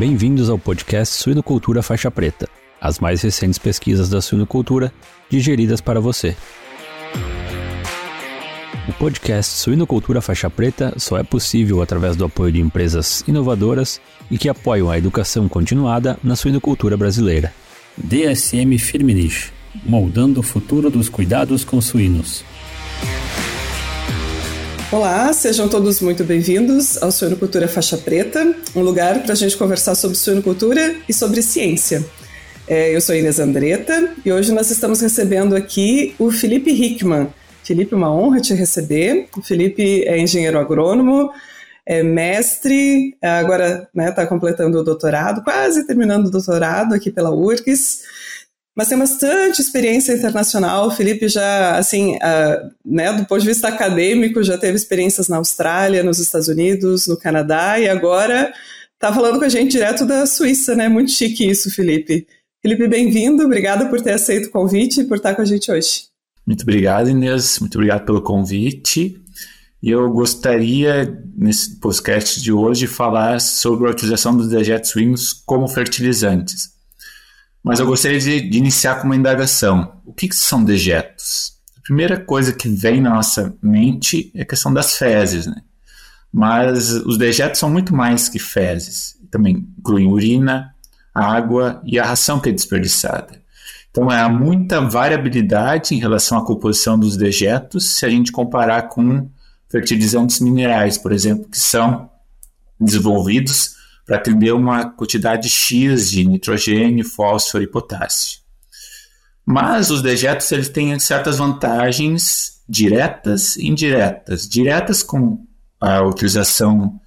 Bem-vindos ao podcast Suinocultura Faixa Preta, as mais recentes pesquisas da suinocultura digeridas para você. O podcast Suinocultura Faixa Preta só é possível através do apoio de empresas inovadoras e que apoiam a educação continuada na suinocultura brasileira. DSM Firmenich, moldando o futuro dos cuidados com suínos. Olá, sejam todos muito bem-vindos ao Suinocultura Faixa Preta, um lugar para a gente conversar sobre suinocultura e sobre ciência. É, eu sou Inês Andretta e hoje nós estamos recebendo aqui o Felipe Hickman. Felipe, uma honra te receber. O Felipe é engenheiro agrônomo, é mestre, agora está né, tá completando o doutorado, quase terminando o doutorado aqui pela URGS mas tem bastante experiência internacional. O Felipe já, assim, uh, né, do ponto de vista acadêmico, já teve experiências na Austrália, nos Estados Unidos, no Canadá e agora está falando com a gente direto da Suíça, né? Muito chique isso, Felipe. Felipe, bem-vindo. Obrigada por ter aceito o convite e por estar com a gente hoje. Muito obrigado, Inês. Muito obrigado pelo convite. E eu gostaria, nesse podcast de hoje, falar sobre a utilização dos dejetos suínos como fertilizantes. Mas eu gostaria de, de iniciar com uma indagação. O que, que, são dejetos? A primeira coisa que vem na nossa mente é a questão das fezes, né? Mas os dejetos são muito mais que fezes. Também incluem urina, água e a ração que é desperdiçada. Então há muita variabilidade em relação à composição dos dejetos se a gente comparar com fertilizantes minerais, por exemplo, que são desenvolvidos para atender uma quantidade X de nitrogênio, fósforo e potássio. Mas os dejetos eles têm certas vantagens diretas e indiretas. Diretas com a utilização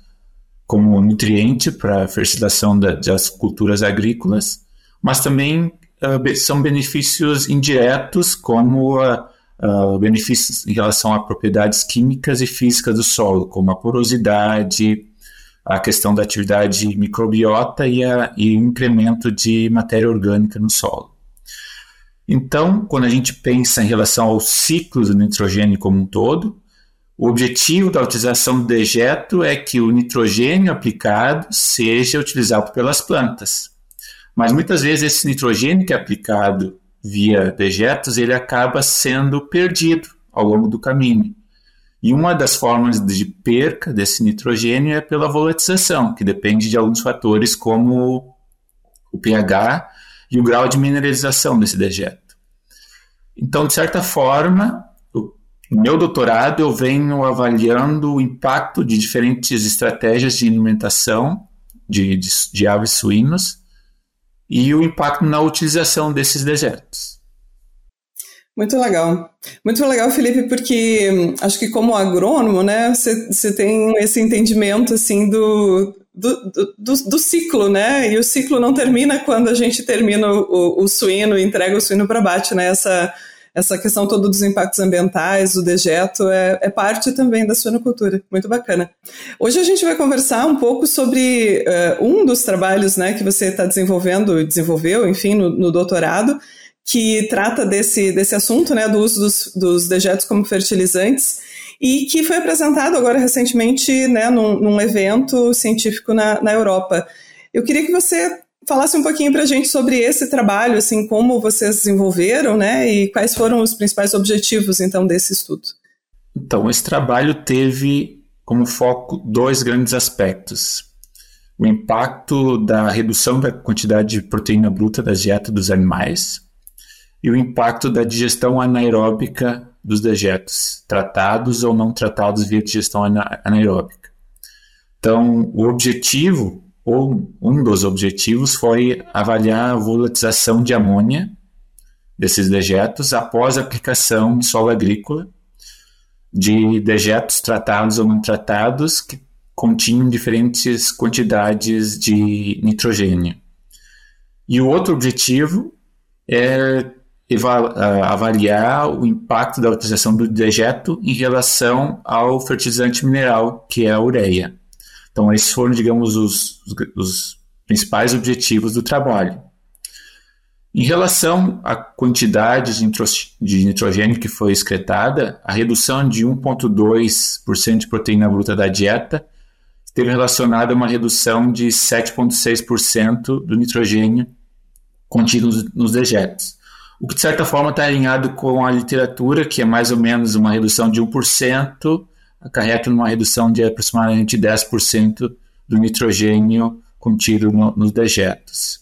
como nutriente para a fertilização das culturas agrícolas, mas também uh, são benefícios indiretos, como uh, uh, benefícios em relação a propriedades químicas e físicas do solo, como a porosidade, a questão da atividade microbiota e, a, e o incremento de matéria orgânica no solo. Então, quando a gente pensa em relação ao ciclo do nitrogênio como um todo, o objetivo da utilização do dejeto é que o nitrogênio aplicado seja utilizado pelas plantas. Mas muitas vezes esse nitrogênio que é aplicado via dejetos, ele acaba sendo perdido ao longo do caminho. E uma das formas de perca desse nitrogênio é pela volatização, que depende de alguns fatores como o pH e o grau de mineralização desse dejeto. Então, de certa forma, no meu doutorado eu venho avaliando o impacto de diferentes estratégias de alimentação de, de, de aves suínos e o impacto na utilização desses dejetos. Muito legal. Muito legal, Felipe, porque hum, acho que como agrônomo, né, você tem esse entendimento, assim, do, do, do, do, ciclo, né, e o ciclo não termina quando a gente termina o, o suíno, entrega o suíno para bate, né, essa, essa questão toda dos impactos ambientais, o dejeto, é, é parte também da suinocultura. Muito bacana. Hoje a gente vai conversar um pouco sobre uh, um dos trabalhos, né, que você está desenvolvendo, desenvolveu, enfim, no, no doutorado, que trata desse, desse assunto, né, do uso dos, dos dejetos como fertilizantes, e que foi apresentado agora recentemente né, num, num evento científico na, na Europa. Eu queria que você falasse um pouquinho para a gente sobre esse trabalho, assim, como vocês desenvolveram, né, e quais foram os principais objetivos, então, desse estudo. Então, esse trabalho teve como foco dois grandes aspectos. O impacto da redução da quantidade de proteína bruta da dieta dos animais, e o impacto da digestão anaeróbica dos dejetos, tratados ou não tratados via digestão anaeróbica. Então, o objetivo, ou um dos objetivos, foi avaliar a volatização de amônia desses dejetos após a aplicação em solo agrícola de dejetos tratados ou não tratados que continham diferentes quantidades de nitrogênio. E o outro objetivo é avaliar o impacto da utilização do dejeto em relação ao fertilizante mineral, que é a ureia. Então, esses foram, digamos, os, os principais objetivos do trabalho. Em relação à quantidade de nitrogênio que foi excretada, a redução de 1,2% de proteína bruta da dieta esteve relacionada a uma redução de 7,6% do nitrogênio contido nos dejetos. O que, de certa forma, está alinhado com a literatura, que é mais ou menos uma redução de 1%, acarreta numa redução de aproximadamente 10% do nitrogênio contido no, nos dejetos.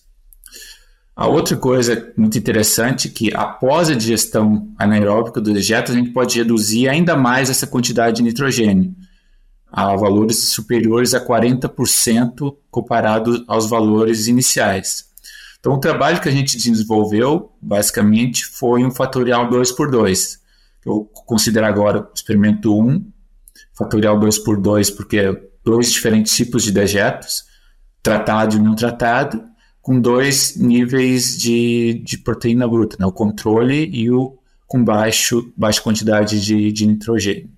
A outra coisa muito interessante é que após a digestão anaeróbica do dejeto, a gente pode reduzir ainda mais essa quantidade de nitrogênio a valores superiores a 40% comparado aos valores iniciais. Então, o trabalho que a gente desenvolveu, basicamente, foi um fatorial 2 por 2. Eu considero agora o experimento 1, fatorial 2 por 2, porque é dois diferentes tipos de dejetos, tratado e não tratado, com dois níveis de, de proteína bruta, né? o controle e o com baixo, baixa quantidade de, de nitrogênio.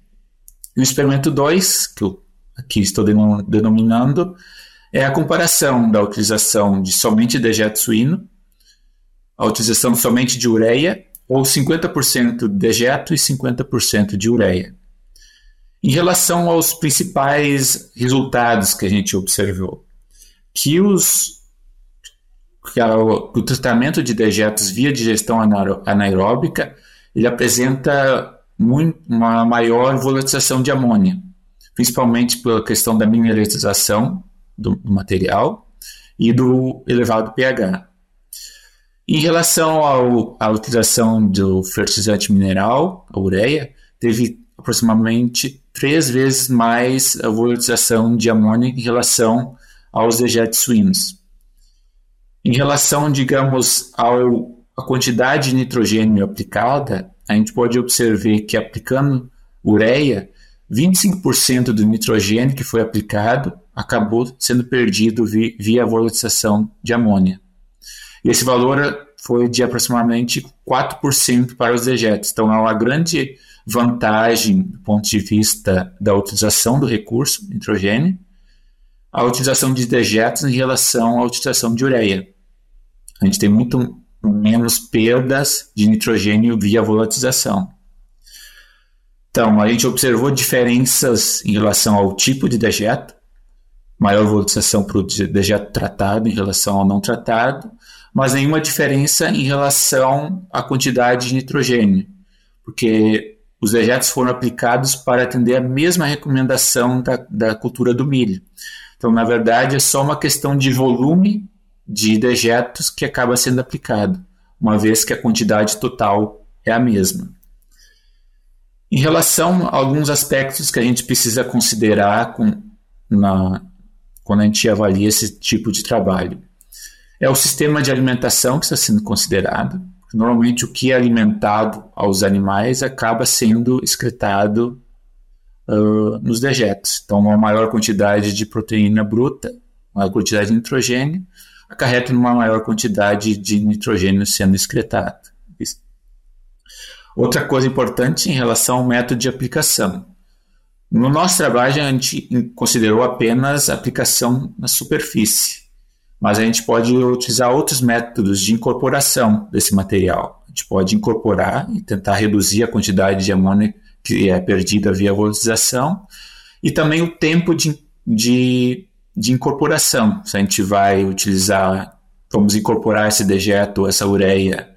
E o experimento 2, que eu aqui estou denominando, é a comparação da utilização de somente dejeto suíno, a utilização somente de ureia, ou 50% de dejeto e 50% de ureia. Em relação aos principais resultados que a gente observou, que os que o tratamento de dejetos via digestão anaeróbica ele apresenta muito, uma maior volatilização de amônia, principalmente pela questão da mineralização do, do material e do elevado pH. Em relação ao, à utilização do fertilizante mineral, a ureia, teve aproximadamente três vezes mais a volatilização de amônia em relação aos dejetos suínos. Em relação, digamos, ao, à quantidade de nitrogênio aplicada, a gente pode observar que aplicando ureia, 25% do nitrogênio que foi aplicado acabou sendo perdido via, volatilização de amônia. E esse valor foi de aproximadamente 4% para os dejetos. Então, é uma grande vantagem do ponto de vista da utilização do recurso nitrogênio, a utilização de dejetos em relação à utilização de ureia. A gente tem muito menos perdas de nitrogênio via volatilização. Então, a gente observou diferenças em relação ao tipo de dejeto, maior volatilização para o dejeto tratado em relação ao não tratado, mas nenhuma diferença em relação à quantidade de nitrogênio, porque os dejetos foram aplicados para atender a mesma recomendação da, da cultura do milho. Então, na verdade, é só uma questão de volume de dejetos que acaba sendo aplicado, uma vez que a quantidade total é a mesma. Em relação a alguns aspectos que a gente precisa considerar com, na, quando a gente avalia esse tipo de trabalho, é o sistema de alimentação que está sendo considerado. Normalmente, o que é alimentado aos animais acaba sendo excretado uh, nos dejetos. Então, uma maior quantidade de proteína bruta, maior quantidade de nitrogênio, acarreta numa maior quantidade de nitrogênio sendo excretado. Outra coisa importante em relação ao método de aplicação. No nosso trabalho, a gente considerou apenas aplicação na superfície, mas a gente pode utilizar outros métodos de incorporação desse material. A gente pode incorporar e tentar reduzir a quantidade de amônia que é perdida via volatilização e também o tempo de, de de incorporação. Se a gente vai utilizar, vamos incorporar esse dejeto, essa ureia,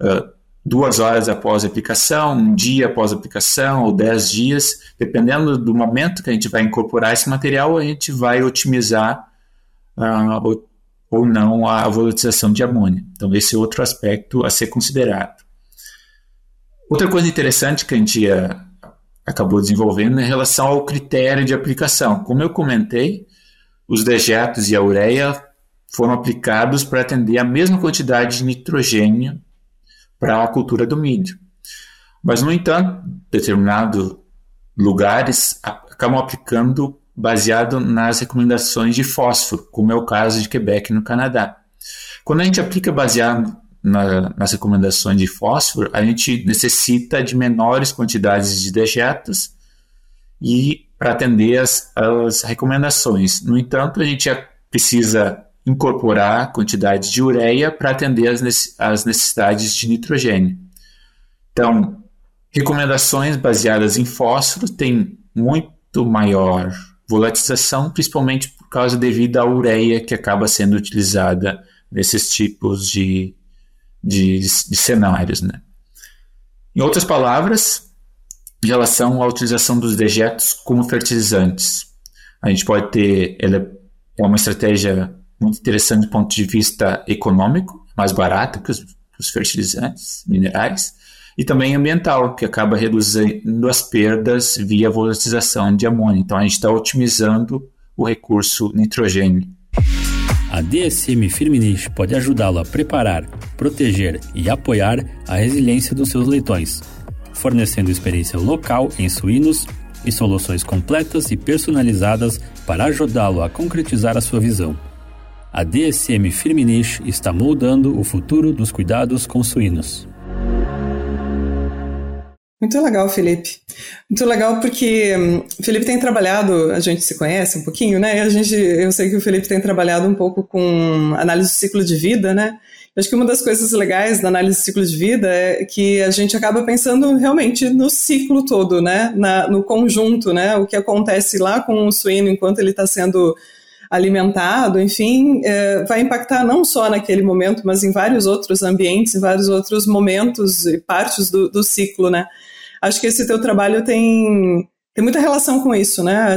uh, duas horas após a aplicação, um dia após a aplicação, ou dez dias, dependendo do momento que a gente vai incorporar esse material, a gente vai otimizar uh, ou, ou não a volatilização de amônia. Então, esse é outro aspecto a ser considerado. Outra coisa interessante que a gente uh, acabou desenvolvendo é em relação ao critério de aplicação. Como eu comentei, os dejetos e a ureia foram aplicados para atender a mesma quantidade de nitrogênio para a cultura do milho. Mas, no entanto, determinados lugares acabam aplicando baseado nas recomendações de fósforo, como é o caso de Quebec no Canadá. Quando a gente aplica baseado na, nas recomendações de fósforo, a gente necessita de menores quantidades de dejetos e para atender as, as recomendações. No entanto, a gente precisa incorporar quantidade de ureia para atender as necessidades de nitrogênio. Então, recomendações baseadas em fósforo têm muito maior volatização, principalmente por causa devido à ureia que acaba sendo utilizada nesses tipos de, de, de cenários. Né? Em outras palavras, em relação à utilização dos dejetos como fertilizantes, a gente pode ter, ela é uma estratégia muito interessante do ponto de vista econômico, mais barata que os, os fertilizantes minerais, e também ambiental, que acaba reduzindo as perdas via volatilização de amônia. Então a gente está otimizando o recurso nitrogênio. A DSM Firmenich pode ajudá-lo a preparar, proteger e apoiar a resiliência dos seus leitões, fornecendo experiência local em suínos e soluções completas e personalizadas para ajudá-lo a concretizar a sua visão. A DSM Firmenich está moldando o futuro dos cuidados com suínos. Muito legal, Felipe. Muito legal porque hum, o Felipe tem trabalhado, a gente se conhece um pouquinho, né? A gente, eu sei que o Felipe tem trabalhado um pouco com análise do ciclo de vida, né? Eu acho que uma das coisas legais da análise do ciclo de vida é que a gente acaba pensando realmente no ciclo todo, né? Na, no conjunto, né? O que acontece lá com o suíno enquanto ele está sendo alimentado, enfim, é, vai impactar não só naquele momento, mas em vários outros ambientes, em vários outros momentos e partes do, do ciclo, né? Acho que esse teu trabalho tem, tem muita relação com isso, né?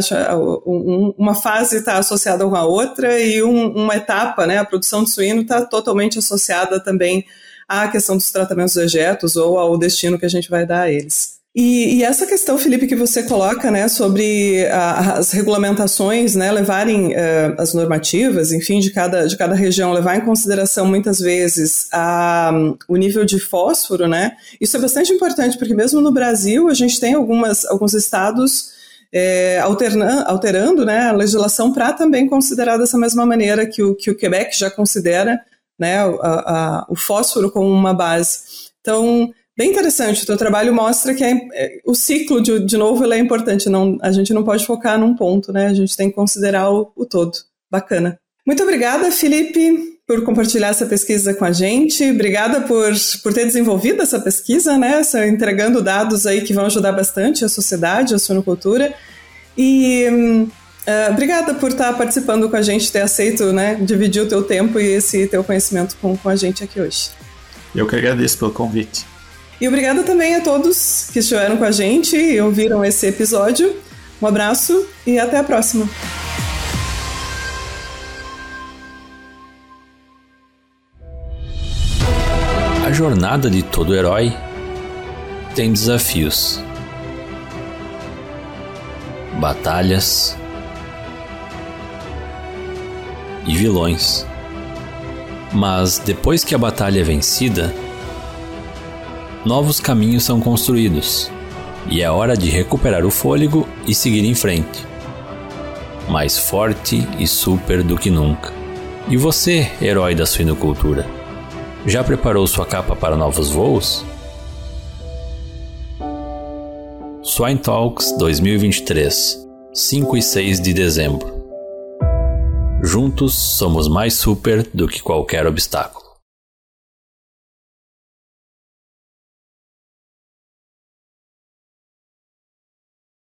Um, uma fase está associada a outra e um, uma etapa, né? A produção de suíno está totalmente associada também à questão dos tratamentos de dejetos ou ao destino que a gente vai dar a eles. E, e, essa questão, Felipe, que você coloca, né, sobre a, as regulamentações, né, levarem uh, as normativas, enfim, de cada, de cada região, levar em consideração muitas vezes a, um, o nível de fósforo, né, isso é bastante importante, porque mesmo no Brasil a gente tem algumas, alguns estados é, alterna, alterando né, a legislação para também considerar dessa mesma maneira que o, que o Quebec já considera né, a, o fósforo como uma base. Então, bem interessante. O teu trabalho mostra que é, é, o ciclo, de, de novo, ele é importante. Não, a gente não pode focar num ponto, né? A gente tem que considerar o, o todo. Bacana. Muito obrigada, Felipe, por compartilhar essa pesquisa com a gente. Obrigada por, por ter desenvolvido essa pesquisa, né? Entregando dados aí que vão ajudar bastante a sociedade, a suinocultura. E uh, obrigada por estar participando com a gente, ter aceito, né? Dividir o teu tempo e esse teu conhecimento com, com a gente aqui hoje. Eu que agradeço pelo convite. E obrigada também a todos que estiveram com a gente e ouviram esse episódio. Um abraço e até a próxima. A jornada de todo herói tem desafios, batalhas e vilões. Mas depois que a batalha é vencida, novos caminhos são construídos, e é hora de recuperar o fôlego e seguir em frente. Mais forte e super do que nunca. E você, herói da suinocultura, já preparou sua capa para novos voos? Swine Talks 2023, 5 e 6 de dezembro. Juntos somos mais super do que qualquer obstáculo.